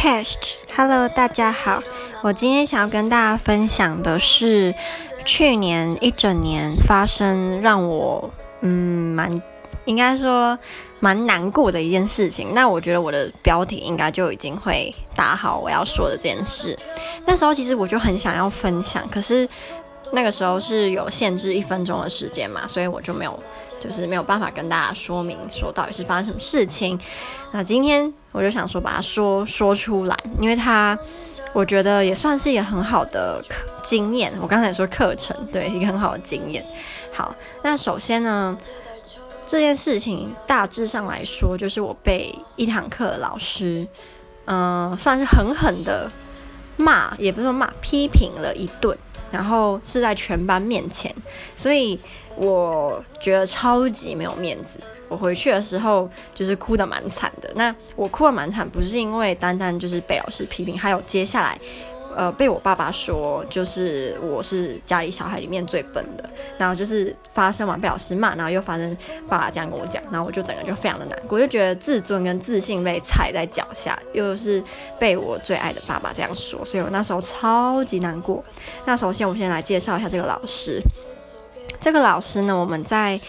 Chest，Hello，大家好。我今天想要跟大家分享的是去年一整年发生让我嗯蛮应该说蛮难过的一件事情。那我觉得我的标题应该就已经会打好我要说的这件事。那时候其实我就很想要分享，可是那个时候是有限制一分钟的时间嘛，所以我就没有。就是没有办法跟大家说明说到底是发生什么事情。那今天我就想说把它说说出来，因为它我觉得也算是一个很好的经验。我刚才说课程，对，一个很好的经验。好，那首先呢，这件事情大致上来说，就是我被一堂课的老师，嗯、算是狠狠的骂，也不是说骂，批评了一顿。然后是在全班面前，所以我觉得超级没有面子。我回去的时候就是哭得蛮惨的。那我哭得蛮惨，不是因为单单就是被老师批评，还有接下来。呃，被我爸爸说，就是我是家里小孩里面最笨的，然后就是发生完被老师骂，然后又发生爸爸这样跟我讲，然后我就整个就非常的难过，就觉得自尊跟自信被踩在脚下，又是被我最爱的爸爸这样说，所以我那时候超级难过。那首先我们先来介绍一下这个老师，这个老师呢，我们在。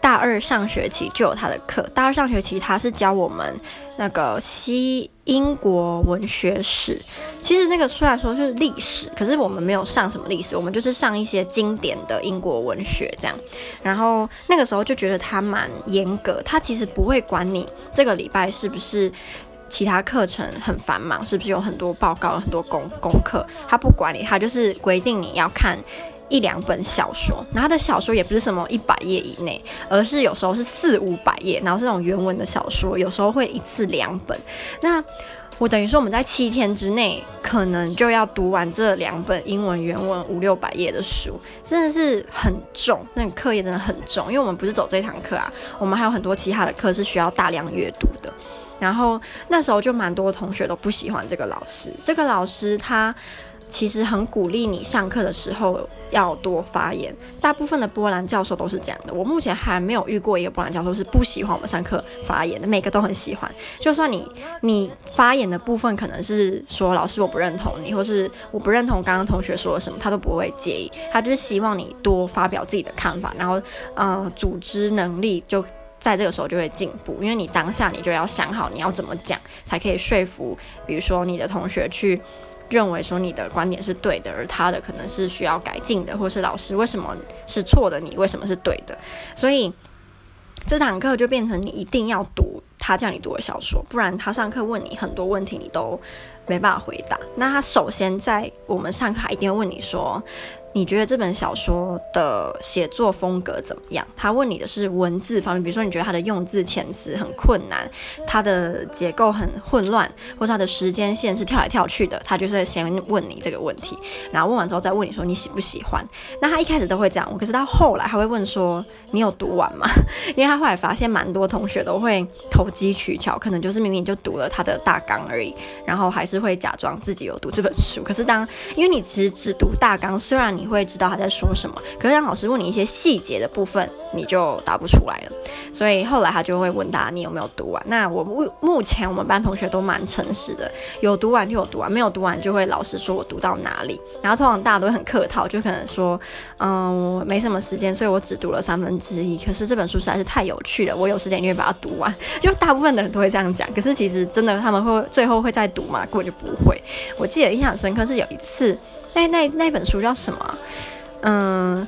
大二上学期就有他的课。大二上学期他是教我们那个西英国文学史。其实那个虽然说是历史，可是我们没有上什么历史，我们就是上一些经典的英国文学这样。然后那个时候就觉得他蛮严格，他其实不会管你这个礼拜是不是其他课程很繁忙，是不是有很多报告、很多功功课，他不管你，他就是规定你要看。一两本小说，然后他的小说也不是什么一百页以内，而是有时候是四五百页，然后是那种原文的小说，有时候会一次两本。那我等于说我们在七天之内可能就要读完这两本英文原文五六百页的书，真的是很重，那个课业真的很重，因为我们不是走这堂课啊，我们还有很多其他的课是需要大量阅读的。然后那时候就蛮多同学都不喜欢这个老师，这个老师他。其实很鼓励你上课的时候要多发言，大部分的波兰教授都是这样的。我目前还没有遇过一个波兰教授是不喜欢我们上课发言的，每个都很喜欢。就算你你发言的部分可能是说老师我不认同你，或是我不认同刚刚同学说了什么，他都不会介意。他就是希望你多发表自己的看法，然后呃组织能力就在这个时候就会进步，因为你当下你就要想好你要怎么讲才可以说服，比如说你的同学去。认为说你的观点是对的，而他的可能是需要改进的，或是老师为什么是错的，你为什么是对的？所以这堂课就变成你一定要读他叫你读的小说，不然他上课问你很多问题，你都没办法回答。那他首先在我们上课还一定要问你说。你觉得这本小说的写作风格怎么样？他问你的是文字方面，比如说你觉得他的用字遣词很困难，他的结构很混乱，或者他的时间线是跳来跳去的，他就是先问你这个问题，然后问完之后再问你说你喜不喜欢。那他一开始都会这样，可是到后来他会问说你有读完吗？因为他后来发现蛮多同学都会投机取巧，可能就是明明就读了他的大纲而已，然后还是会假装自己有读这本书。可是当因为你其实只读大纲，虽然你会知道他在说什么，可是当老师问你一些细节的部分，你就答不出来了。所以后来他就会问大家你有没有读完。那我目目前我们班同学都蛮诚实的，有读完就有读完，没有读完就会老实说我读到哪里。然后通常大家都很客套，就可能说，嗯，我没什么时间，所以我只读了三分之一。可是这本书实在是太有趣了，我有时间一定会把它读完。就大部分的人都会这样讲。可是其实真的他们会最后会再读吗？根本就不会。我记得印象深刻是有一次。那那那本书叫什么？嗯，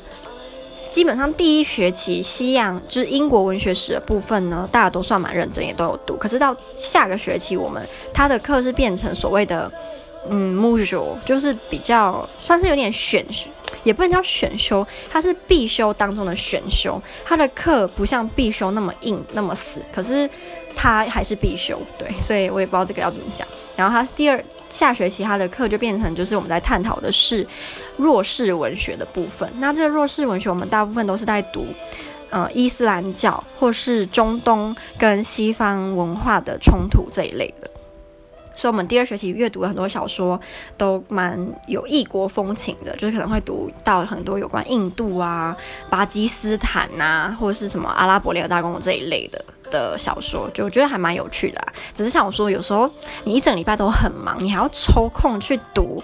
基本上第一学期西洋就是英国文学史的部分呢，大家都算蛮认真，也都有读。可是到下个学期，我们他的课是变成所谓的嗯 module，就是比较算是有点选修，也不能叫选修，它是必修当中的选修。他的课不像必修那么硬那么死，可是他还是必修，对，所以我也不知道这个要怎么讲。然后他第二。下学期他的课就变成就是我们在探讨的是弱势文学的部分。那这个弱势文学，我们大部分都是在读，呃，伊斯兰教或是中东跟西方文化的冲突这一类的。所以，我们第二学期阅读很多小说都蛮有异国风情的，就是可能会读到很多有关印度啊、巴基斯坦呐、啊，或者是什么阿拉伯联合大公国这一类的。的小说，就我觉得还蛮有趣的啊。只是像我说，有时候你一整礼拜都很忙，你还要抽空去读。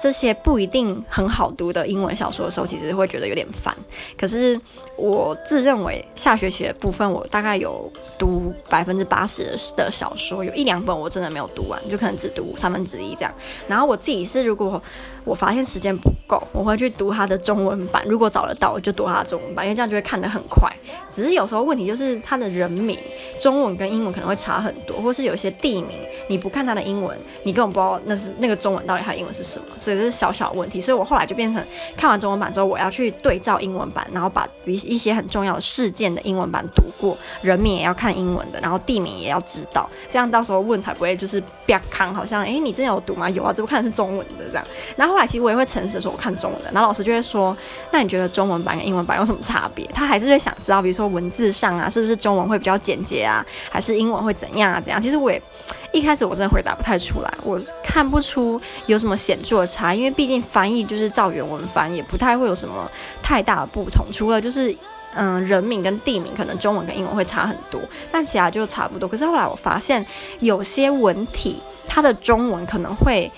这些不一定很好读的英文小说的时候，其实会觉得有点烦。可是我自认为下学期的部分，我大概有读百分之八十的小说，有一两本我真的没有读完，就可能只读三分之一这样。然后我自己是，如果我发现时间不够，我会去读他的中文版。如果找得到，我就读他的中文版，因为这样就会看得很快。只是有时候问题就是他的人名中文跟英文可能会差很多，或是有一些地名你不看他的英文，你根本不知道那是那个中文到底他的英文是什么。所以这是小小问题，所以我后来就变成看完中文版之后，我要去对照英文版，然后把一一些很重要的事件的英文版读过，人名也要看英文的，然后地名也要知道，这样到时候问才不会就是别康，好像哎、你真的有读吗？有啊，这不看的是中文的这样。然后后来其实我也会诚实的说，我看中文的，然后老师就会说，那你觉得中文版跟英文版有什么差别？他还是会想知道，比如说文字上啊，是不是中文会比较简洁啊，还是英文会怎样啊？怎样？其实我也一开始我真的回答不太出来，我看不出有什么显著的差，因为。毕竟翻译就是照原文翻，也不太会有什么太大的不同，除了就是嗯人名跟地名可能中文跟英文会差很多，但其他就差不多。可是后来我发现有些文体它的中文可能会。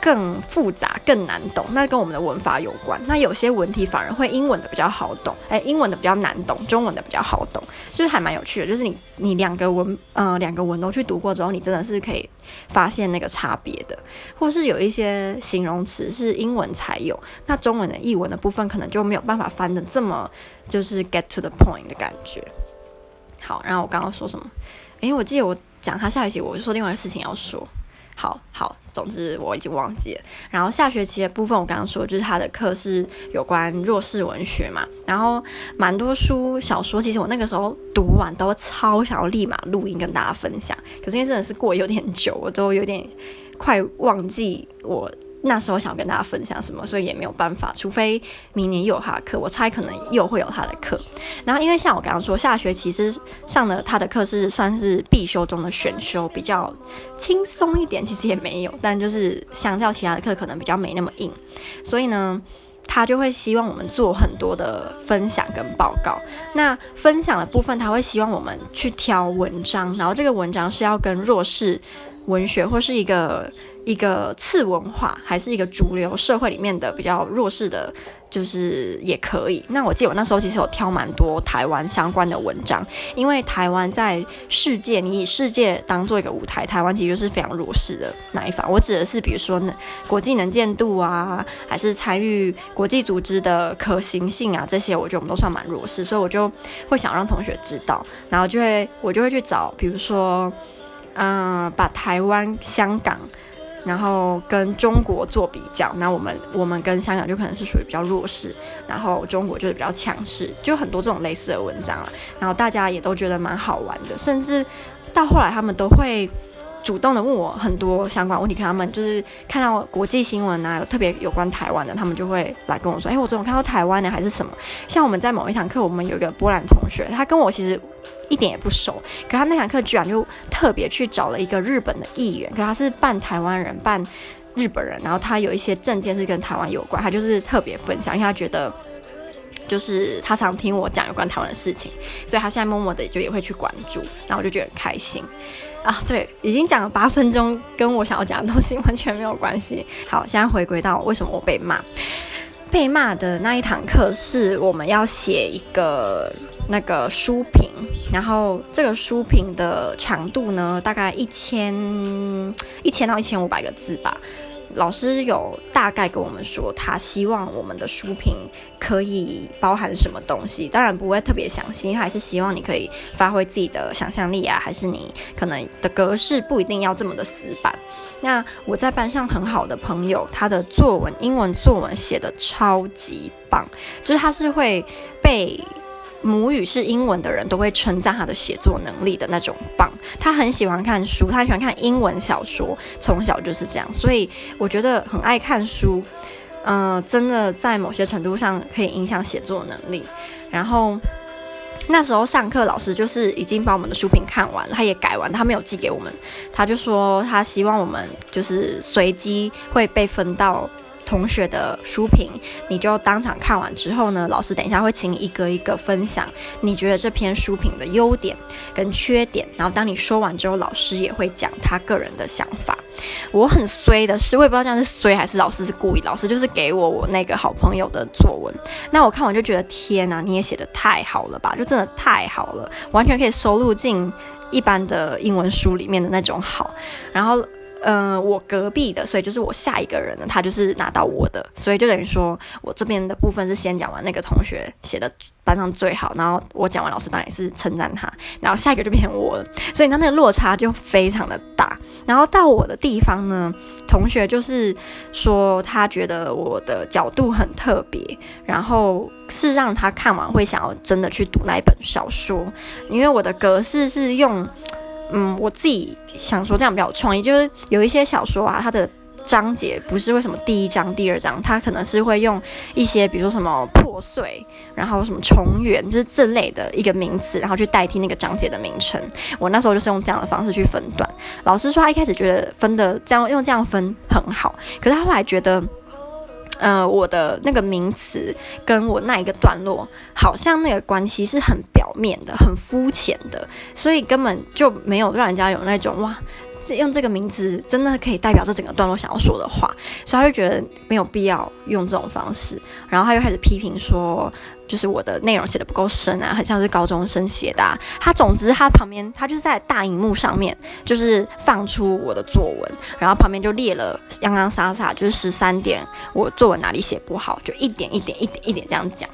更复杂、更难懂，那跟我们的文法有关。那有些文体反而会英文的比较好懂，哎，英文的比较难懂，中文的比较好懂，就是还蛮有趣的。就是你你两个文，呃，两个文都去读过之后，你真的是可以发现那个差别的。或是有一些形容词是英文才有，那中文的译文的部分可能就没有办法翻得这么就是 get to the point 的感觉。好，然后我刚刚说什么？哎，我记得我讲他下学期，我就说另外一个事情要说。好好，总之我已经忘记了。然后下学期的部分，我刚刚说就是他的课是有关弱势文学嘛，然后蛮多书小说，其实我那个时候读完都超想要立马录音跟大家分享，可是因为真的是过有点久，我都有点快忘记我。那时候想跟大家分享什么，所以也没有办法，除非明年又有他的课，我猜可能又会有他的课。然后因为像我刚刚说，下学期是上的他的课是算是必修中的选修，比较轻松一点，其实也没有，但就是相较其他的课可能比较没那么硬，所以呢，他就会希望我们做很多的分享跟报告。那分享的部分，他会希望我们去挑文章，然后这个文章是要跟弱势文学或是一个。一个次文化，还是一个主流社会里面的比较弱势的，就是也可以。那我记得我那时候其实有挑蛮多台湾相关的文章，因为台湾在世界，你以世界当做一个舞台，台湾其实是非常弱势的那一方。我指的是，比如说呢，国际能见度啊，还是参与国际组织的可行性啊，这些我觉得我们都算蛮弱势，所以我就会想让同学知道，然后就会我就会去找，比如说，嗯、把台湾、香港。然后跟中国做比较，那我们我们跟香港就可能是属于比较弱势，然后中国就是比较强势，就很多这种类似的文章了。然后大家也都觉得蛮好玩的，甚至到后来他们都会主动的问我很多相关问题，看他们就是看到国际新闻啊，有特别有关台湾的，他们就会来跟我说：“哎，我昨天看到台湾的还是什么？”像我们在某一堂课，我们有一个波兰同学，他跟我其实。一点也不熟，可他那堂课居然就特别去找了一个日本的议员，可他是半台湾人半日本人，然后他有一些证件是跟台湾有关，他就是特别分享，因为他觉得就是他常听我讲有关台湾的事情，所以他现在默默的就也会去关注，然后我就觉得很开心啊。对，已经讲了八分钟，跟我想要讲的东西完全没有关系。好，现在回归到为什么我被骂，被骂的那一堂课是我们要写一个。那个书评，然后这个书评的长度呢，大概一千一千到一千五百个字吧。老师有大概跟我们说，他希望我们的书评可以包含什么东西，当然不会特别详细，因为还是希望你可以发挥自己的想象力啊，还是你可能的格式不一定要这么的死板。那我在班上很好的朋友，他的作文英文作文写的超级棒，就是他是会被。母语是英文的人都会称赞他的写作能力的那种棒。他很喜欢看书，他喜欢看英文小说，从小就是这样。所以我觉得很爱看书，嗯、真的在某些程度上可以影响写作能力。然后那时候上课，老师就是已经把我们的书评看完了，他也改完，他没有寄给我们。他就说他希望我们就是随机会被分到。同学的书评，你就当场看完之后呢，老师等一下会请你一个一个分享你觉得这篇书评的优点跟缺点，然后当你说完之后，老师也会讲他个人的想法。我很衰的是，我也不知道这样是衰还是老师是故意，老师就是给我我那个好朋友的作文，那我看完就觉得天哪，你也写的太好了吧，就真的太好了，完全可以收录进一般的英文书里面的那种好，然后。嗯、我隔壁的，所以就是我下一个人呢，他就是拿到我的，所以就等于说我这边的部分是先讲完那个同学写的班上最好，然后我讲完，老师当然也是称赞他，然后下一个就变成我了，所以他那个落差就非常的大。然后到我的地方呢，同学就是说他觉得我的角度很特别，然后是让他看完会想要真的去读那一本小说，因为我的格式是用。嗯，我自己想说这样比较有创意，就是有一些小说啊，它的章节不是为什么第一章、第二章，它可能是会用一些，比如说什么破碎，然后什么重圆，就是这类的一个名词，然后去代替那个章节的名称。我那时候就是用这样的方式去分段。老师说他一开始觉得分的这样用这样分很好，可是他后来觉得。呃，我的那个名词跟我那一个段落，好像那个关系是很表面的、很肤浅的，所以根本就没有让人家有那种哇。是用这个名字真的可以代表这整个段落想要说的话，所以他就觉得没有必要用这种方式，然后他又开始批评说，就是我的内容写得不够深啊，很像是高中生写的啊。他总之他旁边他就是在大荧幕上面就是放出我的作文，然后旁边就列了洋洋洒洒就是十三点，我作文哪里写不好，就一点一点一点一点这样讲，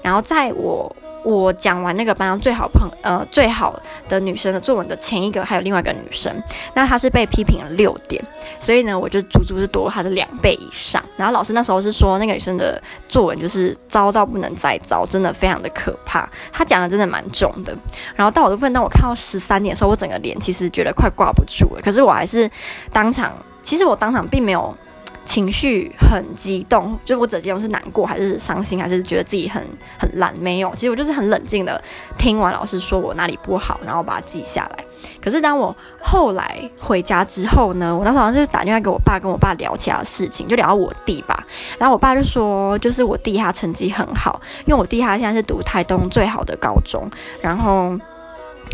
然后在我。我讲完那个班上最好朋呃最好的女生的作文的前一个，还有另外一个女生，那她是被批评了六点，所以呢，我就足足是多她的两倍以上。然后老师那时候是说那个女生的作文就是糟到不能再糟，真的非常的可怕。她讲的真的蛮重的。然后到我的份，当我看到十三点的时候，我整个脸其实觉得快挂不住了。可是我还是当场，其实我当场并没有。情绪很激动，就是我整件我是难过还是伤心，还是觉得自己很很烂？没有，其实我就是很冷静的听完老师说我哪里不好，然后把它记下来。可是当我后来回家之后呢，我那时候好像是打电话给我爸，跟我爸聊其他事情，就聊到我弟吧。然后我爸就说，就是我弟他成绩很好，因为我弟他现在是读台东最好的高中，然后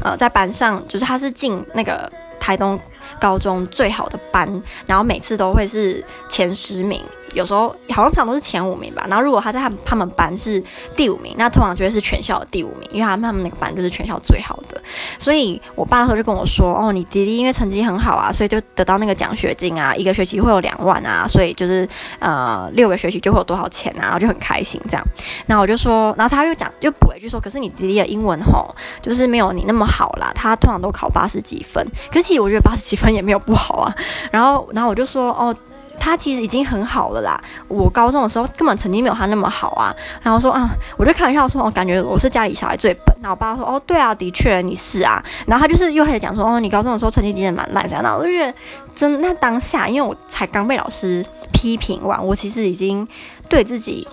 呃在班上就是他是进那个。台东高中最好的班，然后每次都会是前十名，有时候好像常都是前五名吧。然后如果他在他他们班是第五名，那通常就会是全校的第五名，因为他们他们那个班就是全校最好的。所以我爸那时候就跟我说：“哦，你弟弟因为成绩很好啊，所以就得到那个奖学金啊，一个学期会有两万啊，所以就是呃六个学期就会有多少钱啊，然后就很开心这样。”那我就说，然后他又讲又补了一句说：“可是你弟弟的英文吼，就是没有你那么好啦，他通常都考八十几分，可是。”其实我觉得八十几分也没有不好啊，然后，然后我就说，哦，他其实已经很好了啦。我高中的时候根本成绩没有他那么好啊。然后说啊，我就开玩笑说，我感觉我是家里小孩最笨。然后我爸说，哦，对啊，的确你是啊。然后他就是又开始讲说，哦，你高中的时候成绩真的蛮烂这样。那我就觉得真那当下，因为我才刚被老师批评完，我其实已经对自己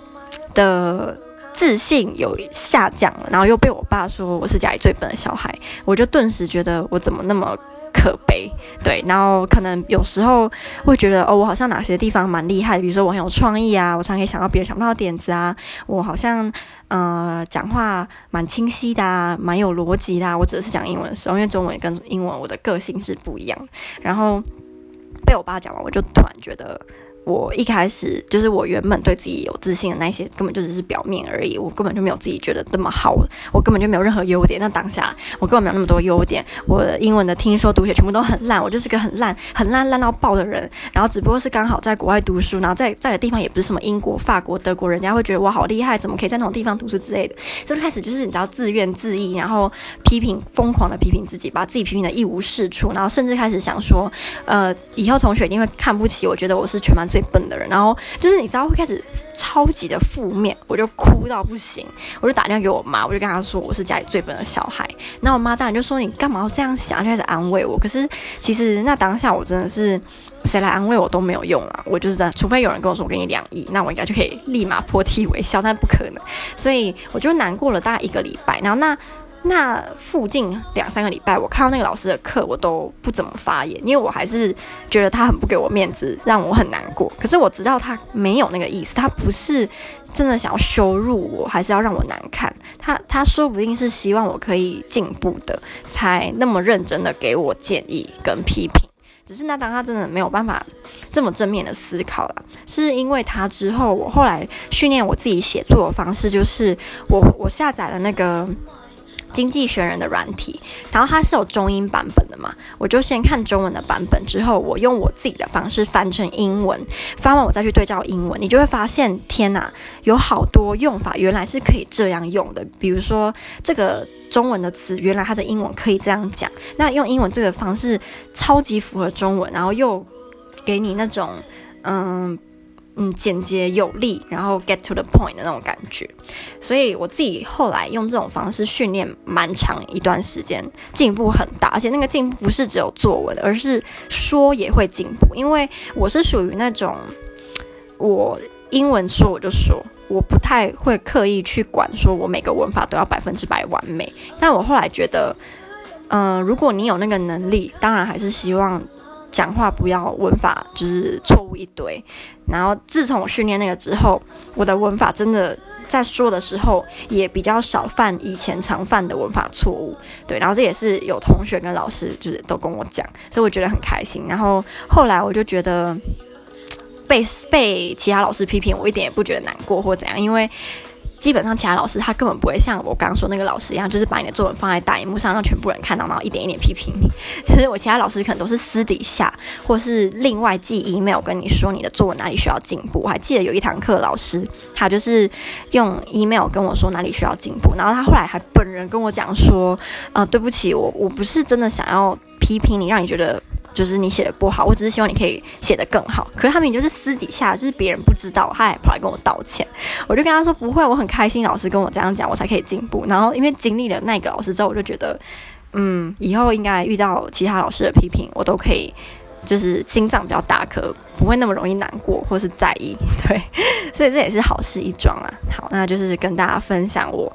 的。自信有下降了，然后又被我爸说我是家里最笨的小孩，我就顿时觉得我怎么那么可悲，对，然后可能有时候会觉得哦，我好像哪些地方蛮厉害，比如说我很有创意啊，我常可以想到别人想不到的点子啊，我好像呃讲话蛮清晰的啊，蛮有逻辑的啊，我只是讲英文的时候，因为中文跟英文我的个性是不一样，然后被我爸讲完，我就突然觉得。我一开始就是我原本对自己有自信的那些，根本就只是表面而已。我根本就没有自己觉得那么好，我根本就没有任何优点。那当下我根本没有那么多优点，我的英文的听说读写全部都很烂，我就是个很烂、很烂烂到爆的人。然后只不过是刚好在国外读书，然后在在的地方也不是什么英国、法国、德国，人家会觉得我好厉害，怎么可以在那种地方读书之类的。所以开始就是你知道自怨自艾，然后批评，疯狂的批评自己，把自己批评的一无是处，然后甚至开始想说，呃，以后同学一定会看不起我，觉得我是全班最最笨的人，然后。就是你知道会开始超级的负面，我就哭到不行，我就打电话给我妈，我就跟她说我是家里最笨的小孩。那我妈当然就说，你干嘛要这样想，就开始安慰我。可是其实那当下我真的是谁来安慰我都没有用啊，我就是这样，除非有人跟我说我给你两亿，那我应该就可以立马破涕为笑，但不可能，所以我就难过了大概一个礼拜。然后那。那附近两三个礼拜，我看到那个老师的课，我都不怎么发言，因为我还是觉得他很不给我面子，让我很难过。可是我知道他没有那个意思，他不是真的想要羞辱我，还是要让我难看。他他说不定是希望我可以进步的，才那么认真的给我建议跟批评。只是那当他真的没有办法这么正面的思考了，是因为他之后，我后来训练我自己写作的方式，就是我我下载了那个。经济学人的软体，然后它是有中英版本的嘛，我就先看中文的版本，之后我用我自己的方式翻成英文，翻完我再去对照英文，你就会发现，天哪，有好多用法原来是可以这样用的。比如说这个中文的词，原来它的英文可以这样讲，那用英文这个方式超级符合中文，然后又给你那种嗯。嗯，简洁有力，然后 get to the point 的那种感觉，所以我自己后来用这种方式训练蛮长一段时间，进步很大，而且那个进步不是只有作文，而是说也会进步。因为我是属于那种，我英文说我就说，我不太会刻意去管，说我每个文法都要百分之百完美。但我后来觉得，嗯、如果你有那个能力，当然还是希望。讲话不要文法就是错误一堆，然后自从我训练那个之后，我的文法真的在说的时候也比较少犯以前常犯的文法错误。对，然后这也是有同学跟老师就是都跟我讲，所以我觉得很开心。然后后来我就觉得被被其他老师批评，我一点也不觉得难过或怎样，因为。基本上，其他老师他根本不会像我刚刚说那个老师一样，就是把你的作文放在大荧幕上，让全部人看到，然后一点一点批评你。其实我其他老师可能都是私底下，或是另外寄 email 跟你说你的作文哪里需要进步。我还记得有一堂课，老师他就是用 email 跟我说哪里需要进步，然后他后来还本人跟我讲说，啊、呃，对不起，我我不是真的想要批评你，让你觉得。就是你写的不好，我只是希望你可以写得更好。可是他们就是私底下，就是别人不知道，他还跑来跟我道歉。我就跟他说不会，我很开心，老师跟我这样讲，我才可以进步。然后因为经历了那个老师之后，我就觉得，嗯，以后应该遇到其他老师的批评，我都可以，就是心脏比较大颗，不会那么容易难过或是在意。对，所以这也是好事一桩啊。好，那就是跟大家分享我，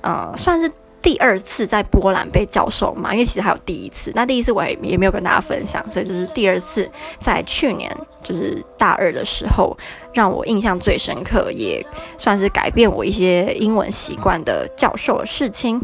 呃，算是。第二次在波兰被教授嘛，因为其实还有第一次。那第一次我也也没有跟大家分享，所以就是第二次在去年就是大二的时候，让我印象最深刻，也算是改变我一些英文习惯的教授的事情。